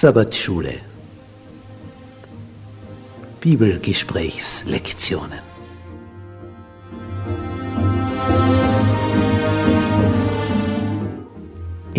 Sabbatschule. Bibelgesprächslektionen.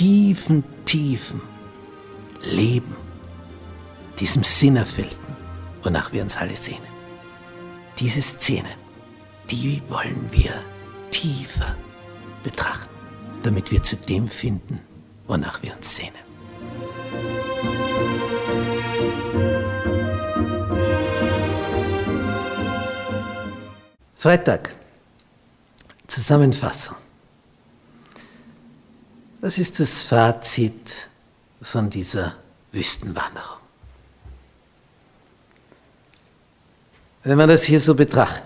tiefen, tiefen Leben, diesem Sinnerfüllten, wonach wir uns alle sehnen. Diese Szenen, die wollen wir tiefer betrachten, damit wir zu dem finden, wonach wir uns sehnen. Freitag. Zusammenfassung. Was ist das Fazit von dieser Wüstenwanderung? Wenn man das hier so betrachtet,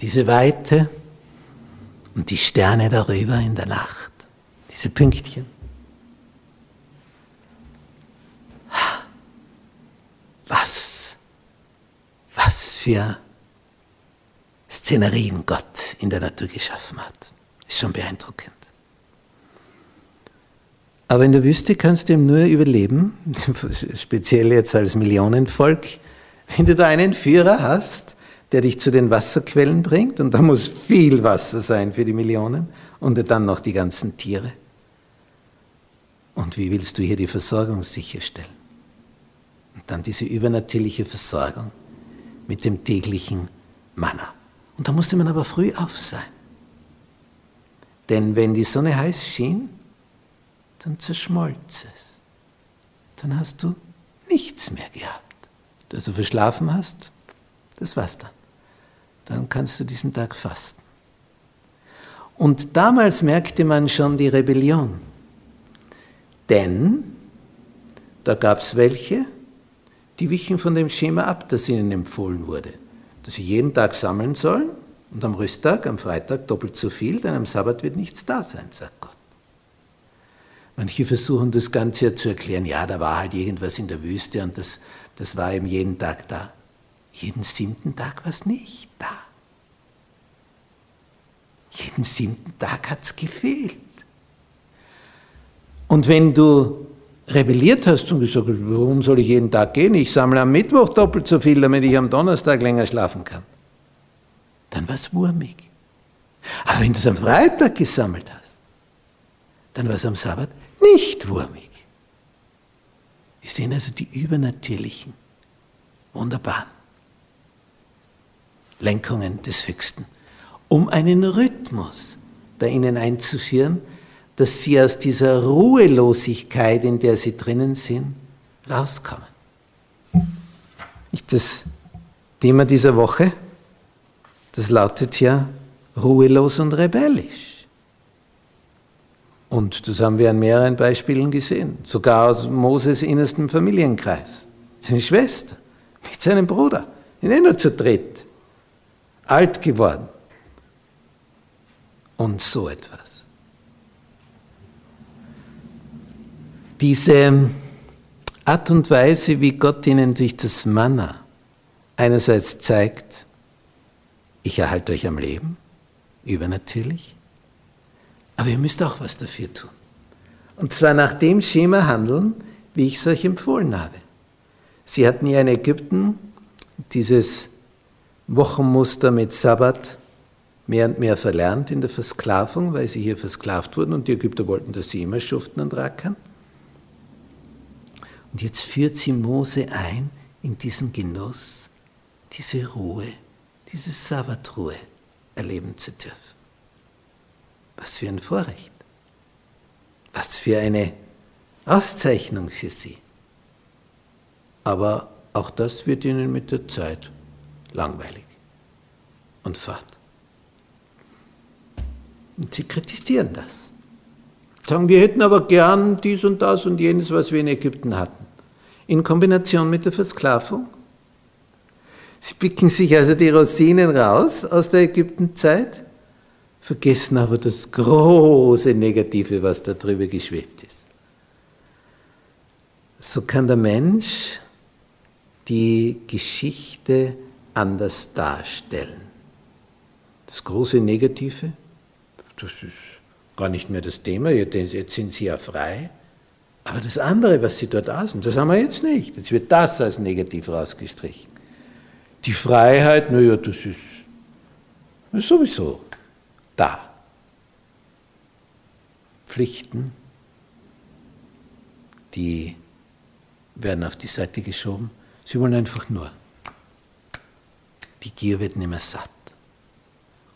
diese Weite und die Sterne darüber in der Nacht, diese Pünktchen, was für Szenerien Gott in der Natur geschaffen hat. Ist schon beeindruckend. Aber in der Wüste kannst du eben nur überleben, speziell jetzt als Millionenvolk, wenn du da einen Führer hast, der dich zu den Wasserquellen bringt, und da muss viel Wasser sein für die Millionen, und dann noch die ganzen Tiere. Und wie willst du hier die Versorgung sicherstellen? Und dann diese übernatürliche Versorgung mit dem täglichen Manna. Und da musste man aber früh auf sein. Denn wenn die Sonne heiß schien, dann zerschmolz es. Dann hast du nichts mehr gehabt. Dass du verschlafen hast, das war's dann. Dann kannst du diesen Tag fasten. Und damals merkte man schon die Rebellion. Denn da gab es welche, die wichen von dem Schema ab, das ihnen empfohlen wurde, dass sie jeden Tag sammeln sollen und am Rüsttag, am Freitag doppelt so viel, denn am Sabbat wird nichts da sein, sagt Gott. Manche versuchen das Ganze ja zu erklären, ja, da war halt irgendwas in der Wüste und das, das war eben jeden Tag da. Jeden siebten Tag war es nicht da. Jeden siebten Tag hat es gefehlt. Und wenn du rebelliert hast und gesagt, warum soll ich jeden Tag gehen? Ich sammle am Mittwoch doppelt so viel, damit ich am Donnerstag länger schlafen kann. Dann war es wurmig. Aber wenn du es am Freitag gesammelt hast, dann war es am Sabbat nicht wurmig. Wir sehen also die übernatürlichen, wunderbaren Lenkungen des Höchsten, um einen Rhythmus bei ihnen einzuführen, dass sie aus dieser Ruhelosigkeit, in der sie drinnen sind, rauskommen. Das Thema dieser Woche, das lautet ja ruhelos und rebellisch. Und das haben wir an mehreren Beispielen gesehen, sogar aus Moses innerstem Familienkreis. Seine Schwester mit seinem Bruder, in eh nur zu dritt, alt geworden. Und so etwas. Diese Art und Weise, wie Gott ihnen durch das Manna einerseits zeigt, ich erhalte euch am Leben, übernatürlich, aber ihr müsst auch was dafür tun. Und zwar nach dem Schema handeln, wie ich es euch empfohlen habe. Sie hatten ja in Ägypten dieses Wochenmuster mit Sabbat mehr und mehr verlernt in der Versklavung, weil sie hier versklavt wurden und die Ägypter wollten, dass sie immer schuften und rackern. Und jetzt führt sie Mose ein in diesen Genuss, diese Ruhe, diese Sabbatruhe erleben zu dürfen. Was für ein Vorrecht. Was für eine Auszeichnung für Sie. Aber auch das wird Ihnen mit der Zeit langweilig und fad. Und Sie kritisieren das. Sagen, wir hätten aber gern dies und das und jenes, was wir in Ägypten hatten. In Kombination mit der Versklavung. Sie picken sich also die Rosinen raus aus der Ägyptenzeit, vergessen aber das große Negative, was da drüber geschwebt ist. So kann der Mensch die Geschichte anders darstellen. Das große Negative, das ist gar nicht mehr das Thema, jetzt sind sie ja frei. Aber das andere, was sie dort außen, das haben wir jetzt nicht. Jetzt wird das als negativ rausgestrichen. Die Freiheit, naja, das ist, ist sowieso da. Pflichten, die werden auf die Seite geschoben. Sie wollen einfach nur. Die Gier wird nicht mehr satt.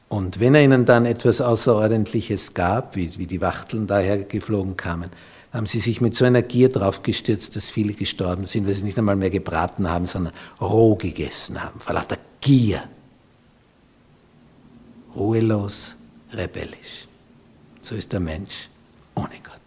Und wenn er ihnen dann etwas Außerordentliches gab, wie, wie die Wachteln daher geflogen kamen, haben sie sich mit so einer Gier draufgestürzt, dass viele gestorben sind, weil sie nicht einmal mehr gebraten haben, sondern roh gegessen haben, vor lauter Gier. Ruhelos, rebellisch. So ist der Mensch ohne Gott.